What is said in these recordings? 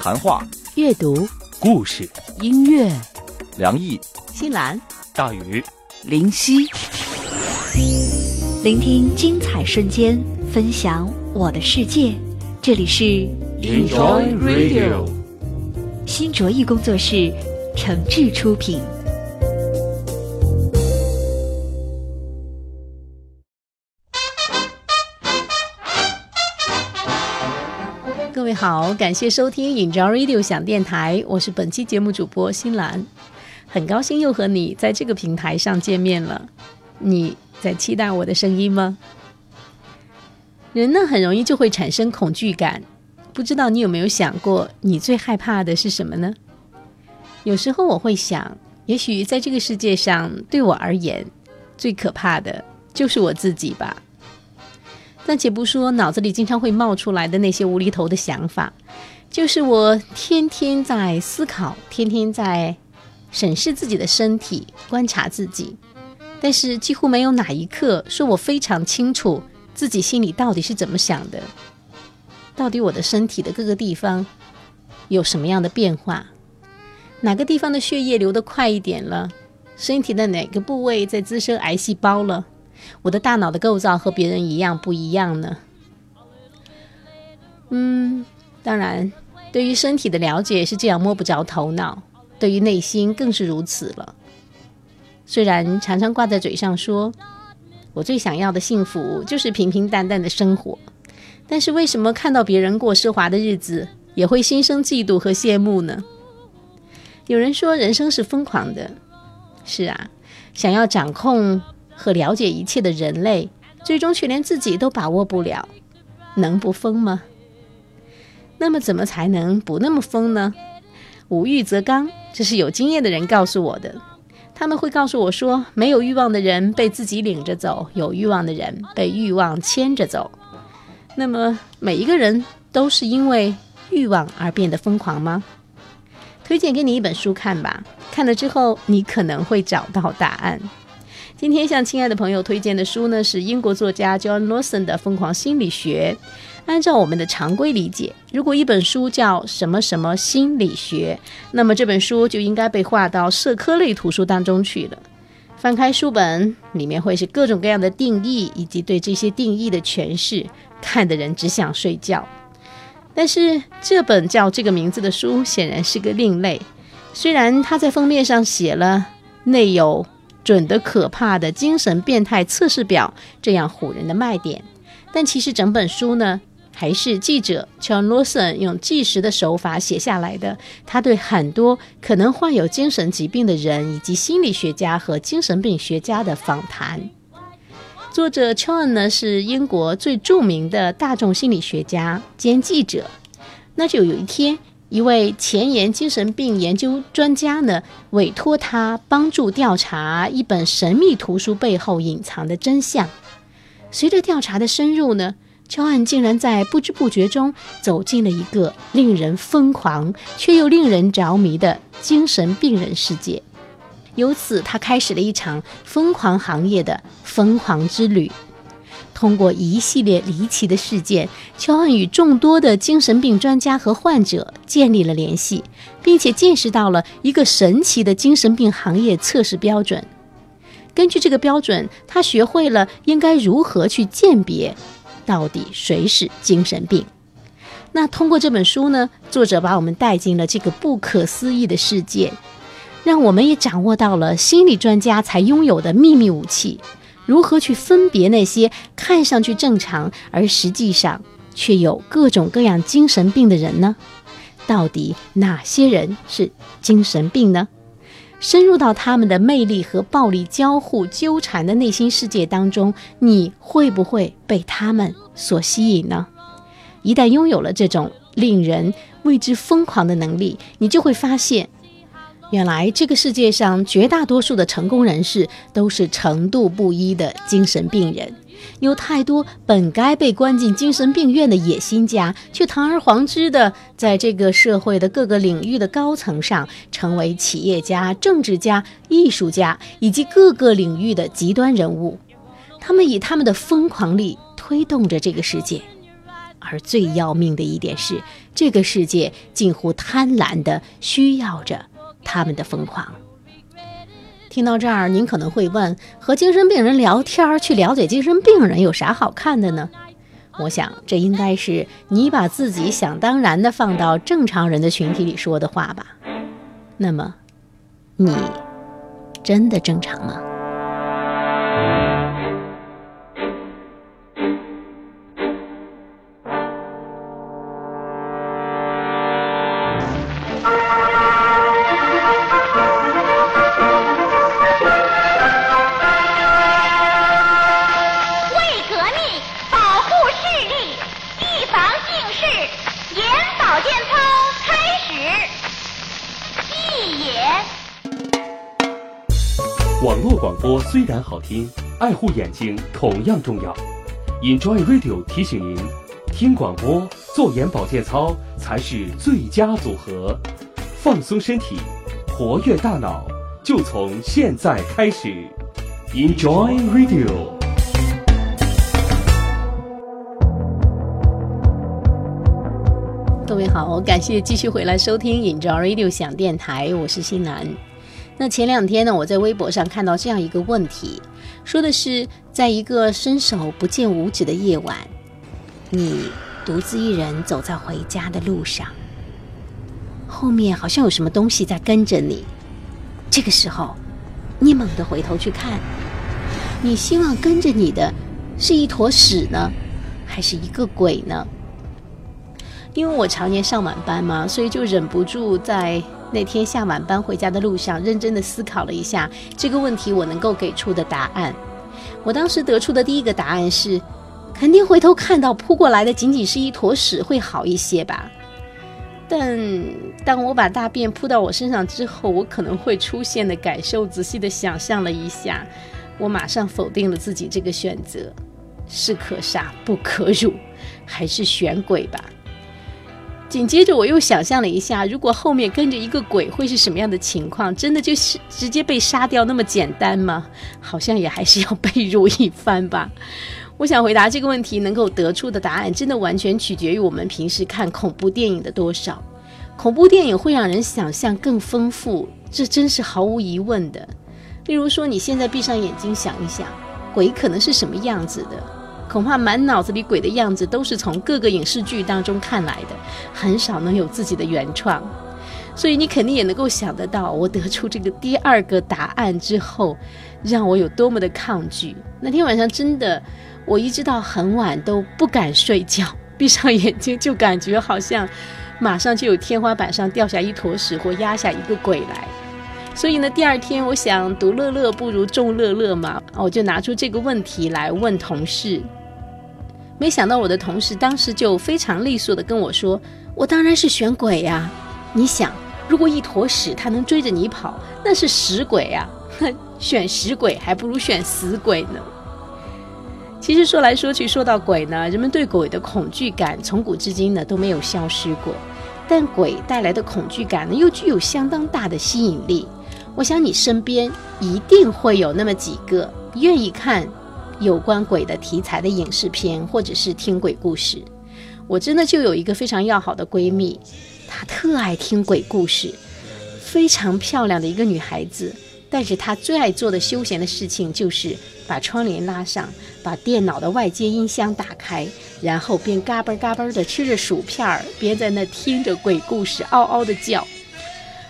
谈话、阅读、故事、音乐，梁毅、新兰、大宇、林夕，聆听精彩瞬间，分享我的世界。这里是 Enjoy Radio 新卓艺工作室诚挚出品。好，感谢收听 Enjoy Radio 响电台，我是本期节目主播新兰，很高兴又和你在这个平台上见面了。你在期待我的声音吗？人呢，很容易就会产生恐惧感，不知道你有没有想过，你最害怕的是什么呢？有时候我会想，也许在这个世界上，对我而言，最可怕的就是我自己吧。暂且不说脑子里经常会冒出来的那些无厘头的想法，就是我天天在思考，天天在审视自己的身体，观察自己，但是几乎没有哪一刻说我非常清楚自己心里到底是怎么想的，到底我的身体的各个地方有什么样的变化，哪个地方的血液流得快一点了，身体的哪个部位在滋生癌细胞了。我的大脑的构造和别人一样不一样呢？嗯，当然，对于身体的了解是这样摸不着头脑，对于内心更是如此了。虽然常常挂在嘴上说，我最想要的幸福就是平平淡淡的生活，但是为什么看到别人过奢华的日子，也会心生嫉妒和羡慕呢？有人说人生是疯狂的，是啊，想要掌控。和了解一切的人类，最终却连自己都把握不了，能不疯吗？那么怎么才能不那么疯呢？无欲则刚，这是有经验的人告诉我的。他们会告诉我说，没有欲望的人被自己领着走，有欲望的人被欲望牵着走。那么每一个人都是因为欲望而变得疯狂吗？推荐给你一本书看吧，看了之后你可能会找到答案。今天向亲爱的朋友推荐的书呢，是英国作家 John Lawson 的《疯狂心理学》。按照我们的常规理解，如果一本书叫什么什么心理学，那么这本书就应该被划到社科类图书当中去了。翻开书本，里面会是各种各样的定义以及对这些定义的诠释，看的人只想睡觉。但是这本叫这个名字的书显然是个另类，虽然它在封面上写了内有。准的可怕的精神变态测试表这样唬人的卖点，但其实整本书呢，还是记者 John Lawson 用纪实的手法写下来的。他对很多可能患有精神疾病的人，以及心理学家和精神病学家的访谈。作者 John 呢，是英国最著名的大众心理学家兼记者。那就有一天。一位前沿精神病研究专家呢，委托他帮助调查一本神秘图书背后隐藏的真相。随着调查的深入呢，乔安竟然在不知不觉中走进了一个令人疯狂却又令人着迷的精神病人世界。由此，他开始了一场疯狂行业的疯狂之旅。通过一系列离奇的事件，乔恩与众多的精神病专家和患者建立了联系，并且见识到了一个神奇的精神病行业测试标准。根据这个标准，他学会了应该如何去鉴别到底谁是精神病。那通过这本书呢，作者把我们带进了这个不可思议的世界，让我们也掌握到了心理专家才拥有的秘密武器。如何去分别那些看上去正常而实际上却有各种各样精神病的人呢？到底哪些人是精神病呢？深入到他们的魅力和暴力交互纠缠的内心世界当中，你会不会被他们所吸引呢？一旦拥有了这种令人为之疯狂的能力，你就会发现。原来这个世界上绝大多数的成功人士都是程度不一的精神病人，有太多本该被关进精神病院的野心家，却堂而皇之的在这个社会的各个领域的高层上成为企业家、政治家、艺术家以及各个领域的极端人物。他们以他们的疯狂力推动着这个世界，而最要命的一点是，这个世界近乎贪婪的需要着他们的疯狂。听到这儿，您可能会问：和精神病人聊天，去了解精神病人有啥好看的呢？我想，这应该是你把自己想当然的放到正常人的群体里说的话吧。那么，你真的正常吗？是，眼保健操开始。闭眼。网络广播虽然好听，爱护眼睛同样重要。Enjoy Radio 提醒您，听广播、做眼保健操才是最佳组合。放松身体，活跃大脑，就从现在开始。Enjoy Radio。各位好，感谢继续回来收听 Enjoy Radio 响电台，我是新南。那前两天呢，我在微博上看到这样一个问题，说的是，在一个伸手不见五指的夜晚，你独自一人走在回家的路上，后面好像有什么东西在跟着你。这个时候，你猛地回头去看，你希望跟着你的是一坨屎呢，还是一个鬼呢？因为我常年上晚班嘛，所以就忍不住在那天下晚班回家的路上，认真的思考了一下这个问题，我能够给出的答案。我当时得出的第一个答案是，肯定回头看到扑过来的仅仅是一坨屎会好一些吧。但当我把大便扑到我身上之后，我可能会出现的感受，仔细的想象了一下，我马上否定了自己这个选择，士可杀不可辱，还是选鬼吧。紧接着我又想象了一下，如果后面跟着一个鬼会是什么样的情况？真的就是直接被杀掉那么简单吗？好像也还是要被辱一番吧。我想回答这个问题，能够得出的答案，真的完全取决于我们平时看恐怖电影的多少。恐怖电影会让人想象更丰富，这真是毫无疑问的。例如说，你现在闭上眼睛想一想，鬼可能是什么样子的？恐怕满脑子里鬼的样子都是从各个影视剧当中看来的，很少能有自己的原创。所以你肯定也能够想得到，我得出这个第二个答案之后，让我有多么的抗拒。那天晚上真的，我一直到很晚都不敢睡觉，闭上眼睛就感觉好像马上就有天花板上掉下一坨屎或压下一个鬼来。所以呢，第二天我想独乐乐不如众乐乐嘛，我就拿出这个问题来问同事。没想到我的同事当时就非常利索的跟我说：“我当然是选鬼呀！你想，如果一坨屎它能追着你跑，那是屎鬼呀！哼，选屎鬼还不如选死鬼呢。”其实说来说去，说到鬼呢，人们对鬼的恐惧感从古至今呢都没有消失过，但鬼带来的恐惧感呢又具有相当大的吸引力。我想你身边一定会有那么几个愿意看。有关鬼的题材的影视片，或者是听鬼故事，我真的就有一个非常要好的闺蜜，她特爱听鬼故事，非常漂亮的一个女孩子。但是她最爱做的休闲的事情就是把窗帘拉上，把电脑的外接音箱打开，然后边嘎嘣嘎嘣的吃着薯片儿，边在那听着鬼故事，嗷嗷的叫。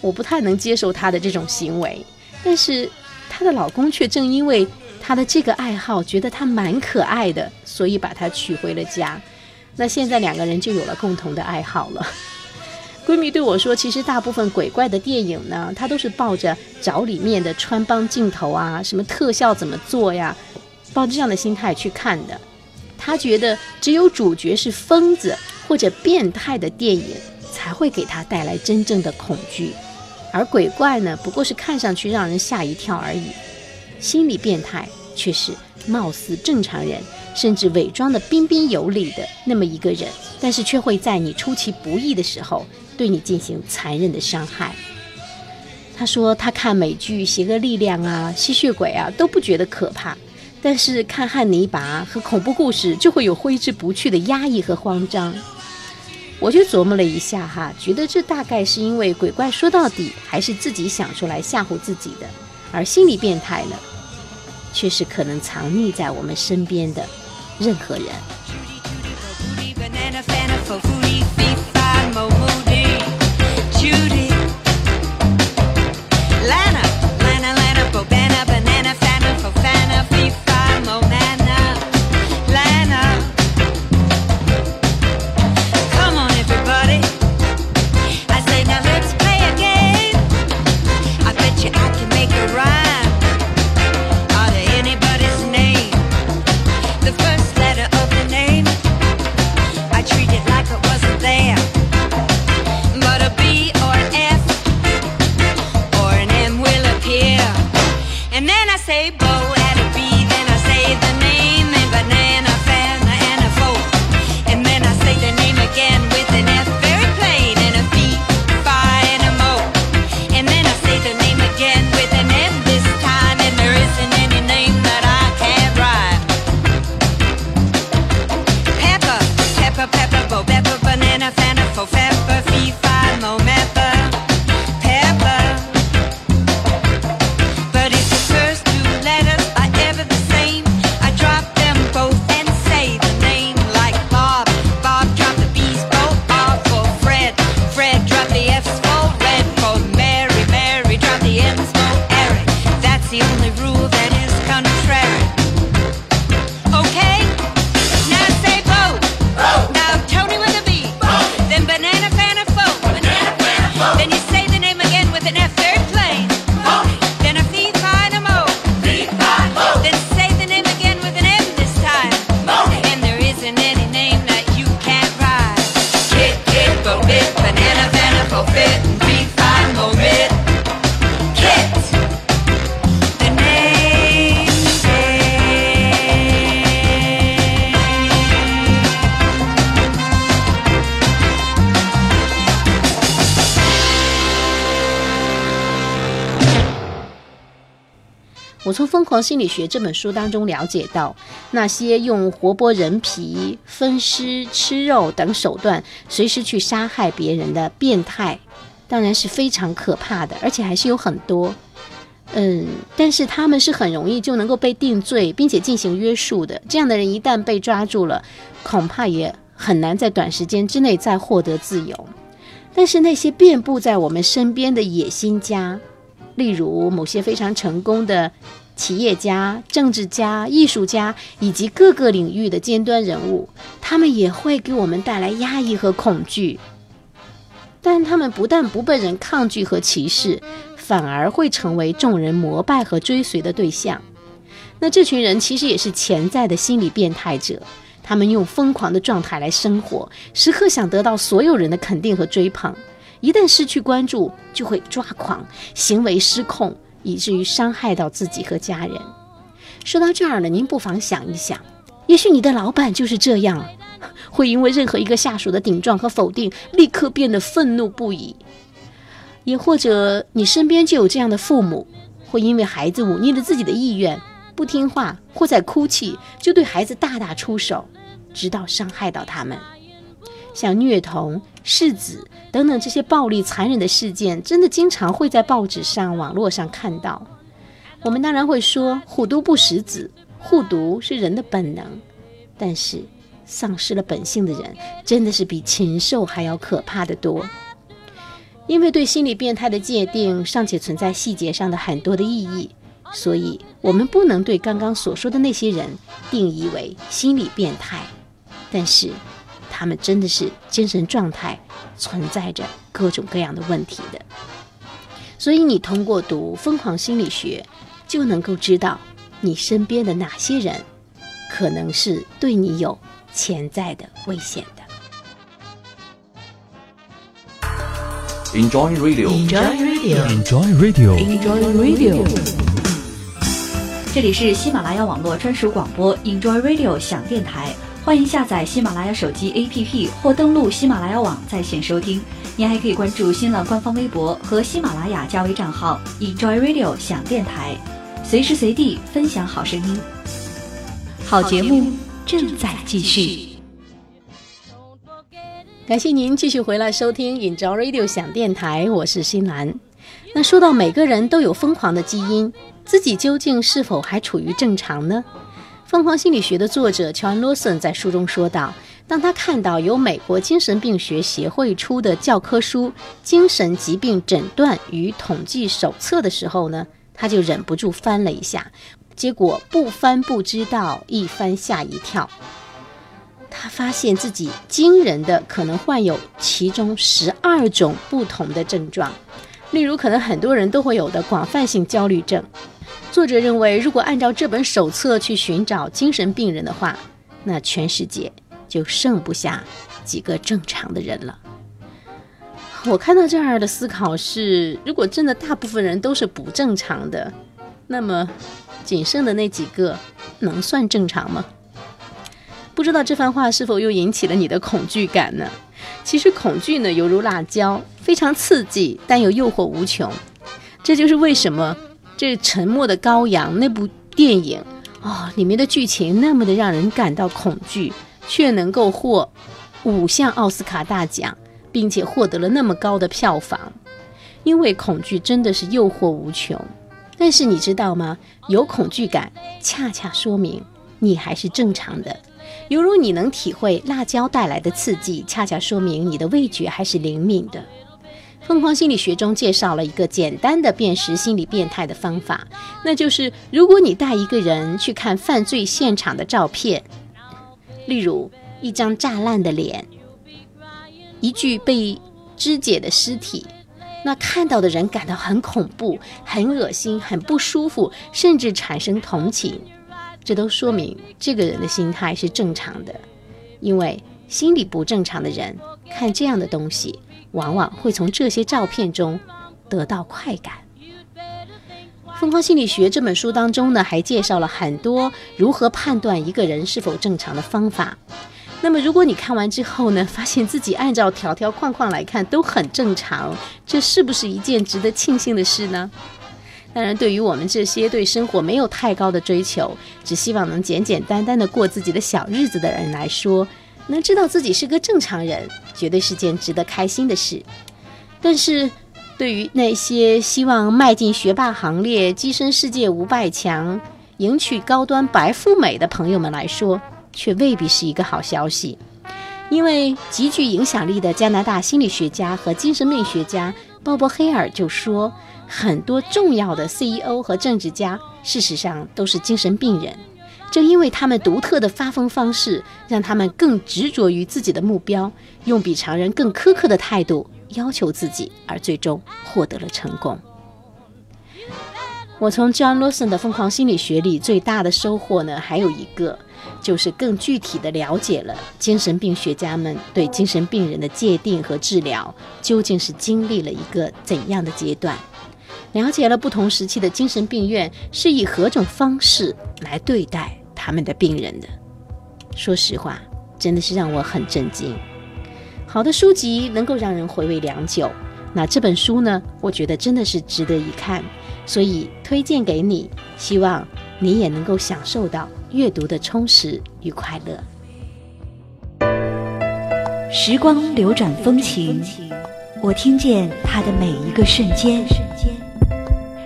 我不太能接受她的这种行为，但是她的老公却正因为。他的这个爱好，觉得他蛮可爱的，所以把他娶回了家。那现在两个人就有了共同的爱好了。闺蜜对我说：“其实大部分鬼怪的电影呢，她都是抱着找里面的穿帮镜头啊，什么特效怎么做呀，抱着这样的心态去看的。她觉得只有主角是疯子或者变态的电影，才会给她带来真正的恐惧，而鬼怪呢，不过是看上去让人吓一跳而已。”心理变态却是貌似正常人，甚至伪装的彬彬有礼的那么一个人，但是却会在你出其不意的时候对你进行残忍的伤害。他说他看美剧《邪恶力量》啊、吸血鬼啊都不觉得可怕，但是看汉尼拔和恐怖故事，就会有挥之不去的压抑和慌张。我就琢磨了一下哈，觉得这大概是因为鬼怪说到底还是自己想出来吓唬自己的，而心理变态呢，却是可能藏匿在我们身边的任何人。从《疯狂心理学》这本书当中了解到，那些用活剥人皮、分尸、吃肉等手段随时去杀害别人的变态，当然是非常可怕的，而且还是有很多。嗯，但是他们是很容易就能够被定罪，并且进行约束的。这样的人一旦被抓住了，恐怕也很难在短时间之内再获得自由。但是那些遍布在我们身边的野心家，例如某些非常成功的企业家、政治家、艺术家以及各个领域的尖端人物，他们也会给我们带来压抑和恐惧。但他们不但不被人抗拒和歧视，反而会成为众人膜拜和追随的对象。那这群人其实也是潜在的心理变态者，他们用疯狂的状态来生活，时刻想得到所有人的肯定和追捧。一旦失去关注，就会抓狂，行为失控，以至于伤害到自己和家人。说到这儿了，您不妨想一想，也许你的老板就是这样，会因为任何一个下属的顶撞和否定，立刻变得愤怒不已。也或者你身边就有这样的父母，会因为孩子忤逆了自己的意愿，不听话或在哭泣，就对孩子大打出手，直到伤害到他们。像虐童、弑子等等这些暴力残忍的事件，真的经常会在报纸上、网络上看到。我们当然会说“虎毒不食子”，护犊是人的本能，但是丧失了本性的人，真的是比禽兽还要可怕的多。因为对心理变态的界定尚且存在细节上的很多的意义，所以我们不能对刚刚所说的那些人定义为心理变态，但是他们真的是精神状态存在着各种各样的问题的。所以你通过读《疯狂心理学》，就能够知道你身边的哪些人可能是对你有潜在的危险的。Enjoy Radio，Enjoy Radio，Enjoy Radio。Enjoy Radio。这里是喜马拉雅网络专属广播 Enjoy Radio 响电台，欢迎下载喜马拉雅手机 APP 或登录喜马拉雅网在线收听。您还可以关注新浪官方微博和喜马拉雅加微账号 Enjoy Radio 响电台，随时随地分享好声音。好节目正在继续。感谢您继续回来收听 Enjoy Radio 响电台，我是新兰。那说到每个人都有疯狂的基因，自己究竟是否还处于正常呢？疯狂心理学的作者乔安·罗森在书中说道：“当他看到由美国精神病学协会出的教科书《精神疾病诊断与统计手册》的时候呢，他就忍不住翻了一下，结果不翻不知道，一翻吓一跳。他发现自己惊人的可能患有其中十二种不同的症状，例如可能很多人都会有的广泛性焦虑症。作者认为，如果按照这本手册去寻找精神病人的话，那全世界就剩不下几个正常的人了。我看到这儿的思考是：如果真的大部分人都是不正常的，那么仅剩的那几个能算正常吗？不知道这番话是否又引起了你的恐惧感呢？其实恐惧呢，犹如辣椒，非常刺激，但又诱惑无穷。这就是为什么这《沉默的羔羊》那部电影哦，里面的剧情那么的让人感到恐惧，却能够获五项奥斯卡大奖，并且获得了那么高的票房。因为恐惧真的是诱惑无穷。但是你知道吗？有恐惧感，恰恰说明你还是正常的。犹如你能体会辣椒带来的刺激，恰恰说明你的味觉还是灵敏的。疯狂心理学中介绍了一个简单的辨识心理变态的方法，那就是如果你带一个人去看犯罪现场的照片，例如一张炸烂的脸，一具被肢解的尸体，那看到的人感到很恐怖、很恶心、很不舒服，甚至产生同情。这都说明这个人的心态是正常的，因为心理不正常的人看这样的东西，往往会从这些照片中得到快感。《疯狂心理学》这本书当中呢，还介绍了很多如何判断一个人是否正常的方法。那么，如果你看完之后呢，发现自己按照条条框框来看都很正常，这是不是一件值得庆幸的事呢？当然，对于我们这些对生活没有太高的追求，只希望能简简单单的过自己的小日子的人来说，能知道自己是个正常人，绝对是件值得开心的事。但是，对于那些希望迈进学霸行列、跻身世界五百强、迎娶高端白富美的朋友们来说，却未必是一个好消息。因为极具影响力的加拿大心理学家和精神病学家鲍勃·黑尔就说。很多重要的 CEO 和政治家，事实上都是精神病人。正因为他们独特的发疯方式，让他们更执着于自己的目标，用比常人更苛刻的态度要求自己，而最终获得了成功。我从 John Lawson 的《疯狂心理学》里最大的收获呢，还有一个，就是更具体的了解了精神病学家们对精神病人的界定和治疗究竟是经历了一个怎样的阶段。了解了不同时期的精神病院是以何种方式来对待他们的病人的。说实话，真的是让我很震惊。好的书籍能够让人回味良久，那这本书呢，我觉得真的是值得一看，所以推荐给你，希望你也能够享受到阅读的充实与快乐。时光流转风情，我听见它的每一个瞬间。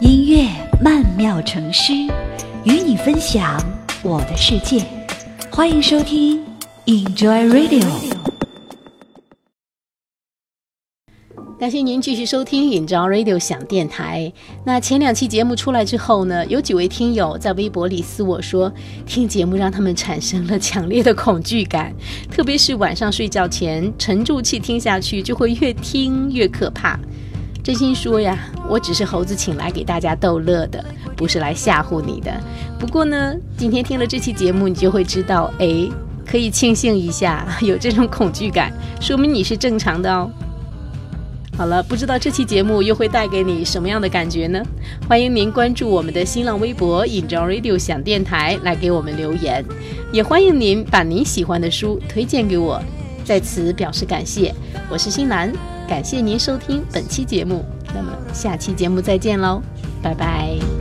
音乐曼妙成诗，与你分享我的世界。欢迎收听 Enjoy Radio。感谢您继续收听 Enjoy Radio 响电台。那前两期节目出来之后呢，有几位听友在微博里私我说，听节目让他们产生了强烈的恐惧感，特别是晚上睡觉前沉住气听下去，就会越听越可怕。真心说呀，我只是猴子请来给大家逗乐的，不是来吓唬你的。不过呢，今天听了这期节目，你就会知道，哎，可以庆幸一下，有这种恐惧感，说明你是正常的哦。好了，不知道这期节目又会带给你什么样的感觉呢？欢迎您关注我们的新浪微博 “Enjoy Radio” 响电台来给我们留言，也欢迎您把您喜欢的书推荐给我，在此表示感谢。我是新兰。感谢您收听本期节目，那么下期节目再见喽，拜拜。